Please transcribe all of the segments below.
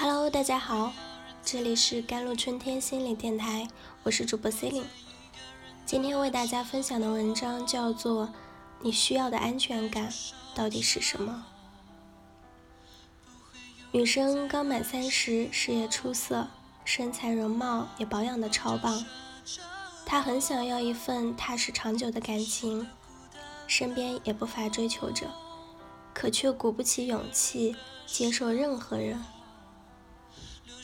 Hello，大家好，这里是甘露春天心理电台，我是主播 c e l i n e 今天为大家分享的文章叫做《你需要的安全感到底是什么》。女生刚满三十，事业出色，身材容貌也保养的超棒，她很想要一份踏实长久的感情，身边也不乏追求者，可却鼓不起勇气接受任何人。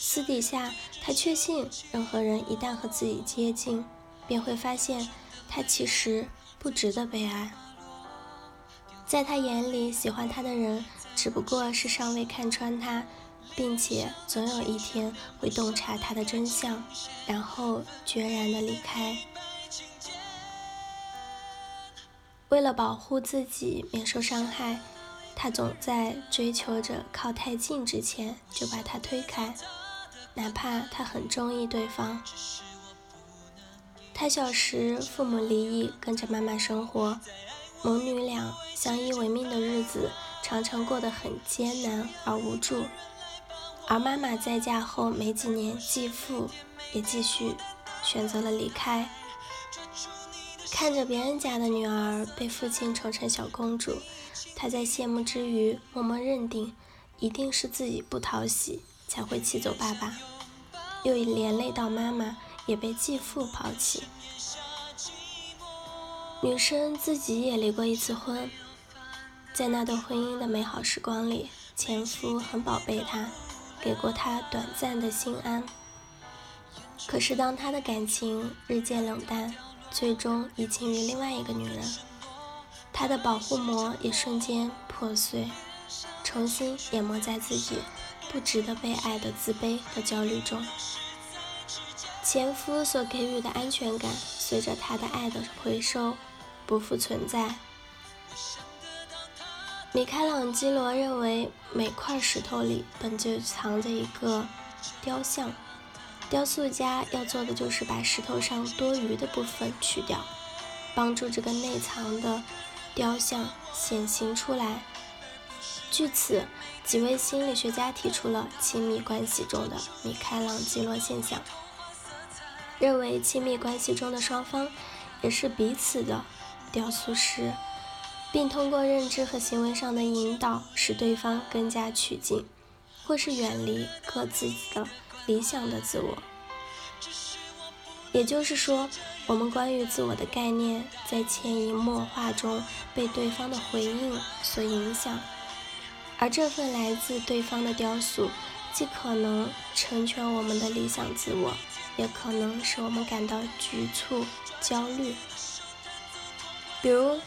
私底下，他确信任何人一旦和自己接近，便会发现他其实不值得被爱。在他眼里，喜欢他的人只不过是尚未看穿他，并且总有一天会洞察他的真相，然后决然的离开。为了保护自己免受伤害，他总在追求着靠太近之前就把他推开。哪怕他很中意对方，他小时父母离异，跟着妈妈生活，母女俩相依为命的日子常常过得很艰难而无助。而妈妈再嫁后没几年，继父也继续选择了离开。看着别人家的女儿被父亲宠成小公主，他在羡慕之余，默默认定一定是自己不讨喜。才会气走爸爸，又连累到妈妈也被继父抛弃。女生自己也离过一次婚，在那段婚姻的美好时光里，前夫很宝贝她，给过她短暂的心安。可是当他的感情日渐冷淡，最终移情于另外一个女人，他的保护膜也瞬间破碎，重新淹没在自己。不值得被爱的自卑和焦虑中，前夫所给予的安全感，随着他的爱的回收，不复存在。米开朗基罗认为，每块石头里本就藏着一个雕像，雕塑家要做的就是把石头上多余的部分去掉，帮助这个内藏的雕像显形出来。据此，几位心理学家提出了亲密关系中的米开朗基罗现象，认为亲密关系中的双方也是彼此的雕塑师，并通过认知和行为上的引导，使对方更加趋近，或是远离各自的理想的自我。也就是说，我们关于自我的概念，在潜移默化中被对方的回应所影响。而这份来自对方的雕塑，既可能成全我们的理想自我，也可能使我们感到局促、焦虑。比如，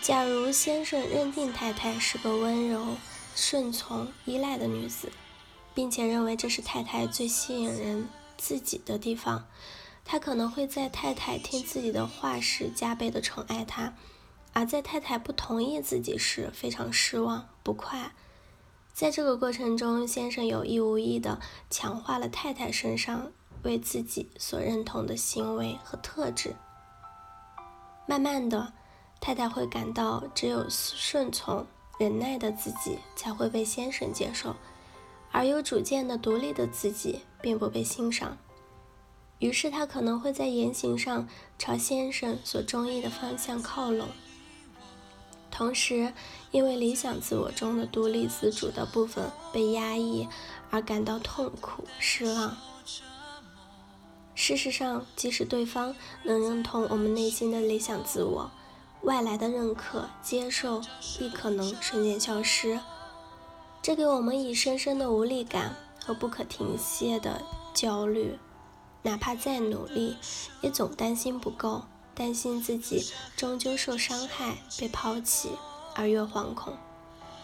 假如先生认定太太是个温柔、顺从、依赖的女子，并且认为这是太太最吸引人自己的地方，他可能会在太太听自己的话时加倍的宠爱她。而在太太不同意自己时，非常失望不快。在这个过程中，先生有意无意地强化了太太身上为自己所认同的行为和特质。慢慢的，太太会感到只有顺从、忍耐的自己才会被先生接受，而有主见的、独立的自己并不被欣赏。于是，他可能会在言行上朝先生所中意的方向靠拢。同时，因为理想自我中的独立自主的部分被压抑而感到痛苦、失望。事实上，即使对方能认同我们内心的理想自我，外来的认可、接受亦可能瞬间消失。这给我们以深深的无力感和不可停歇的焦虑，哪怕再努力，也总担心不够。担心自己终究受伤害、被抛弃，而越惶恐，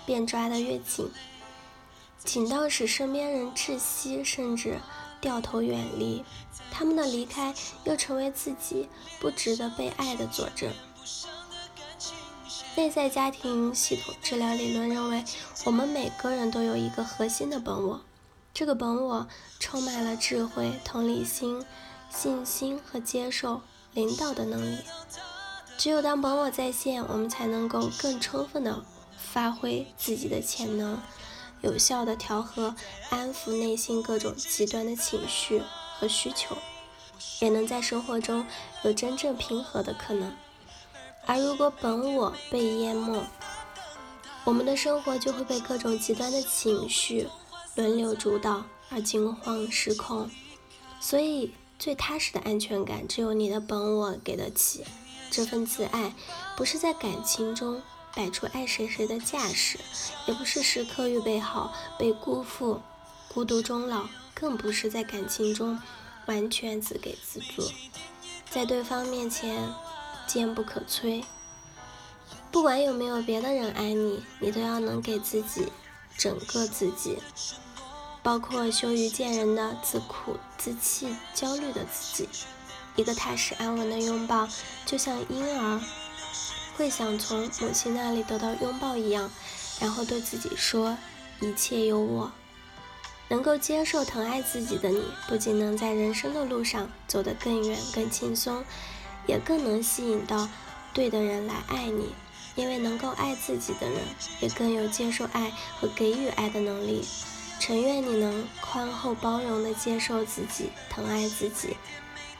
便抓得越紧，紧到使身边人窒息，甚至掉头远离。他们的离开又成为自己不值得被爱的佐证。内在家庭系统治疗理论认为，我们每个人都有一个核心的本我，这个本我充满了智慧、同理心、信心和接受。领导的能力，只有当本我在线，我们才能够更充分的发挥自己的潜能，有效的调和、安抚内心各种极端的情绪和需求，也能在生活中有真正平和的可能。而如果本我被淹没，我们的生活就会被各种极端的情绪轮流主导，而惊慌失控。所以，最踏实的安全感，只有你的本我给得起。这份自爱，不是在感情中摆出爱谁谁的架势，也不是时刻预备好被辜负、孤独终老，更不是在感情中完全自给自足，在对方面前坚不可摧。不管有没有别的人爱你，你都要能给自己整个自己，包括羞于见人的自苦、自弃、焦虑的自己。一个踏实安稳的拥抱，就像婴儿会想从母亲那里得到拥抱一样，然后对自己说：“一切有我。”能够接受、疼爱自己的你，不仅能在人生的路上走得更远、更轻松，也更能吸引到对的人来爱你。因为能够爱自己的人，也更有接受爱和给予爱的能力。诚愿你能宽厚包容地接受自己，疼爱自己，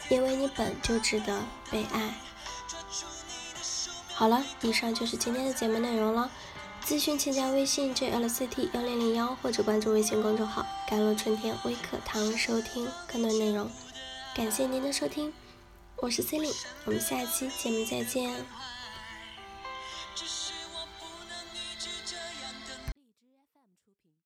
因为你本就值得被爱。好了，以上就是今天的节目内容了。咨询请加微信 jlct 幺零零幺，或者关注微信公众号“甘露春天微课堂”收听更多内容。感谢您的收听，我是 c e l i n e 我们下期节目再见。只是。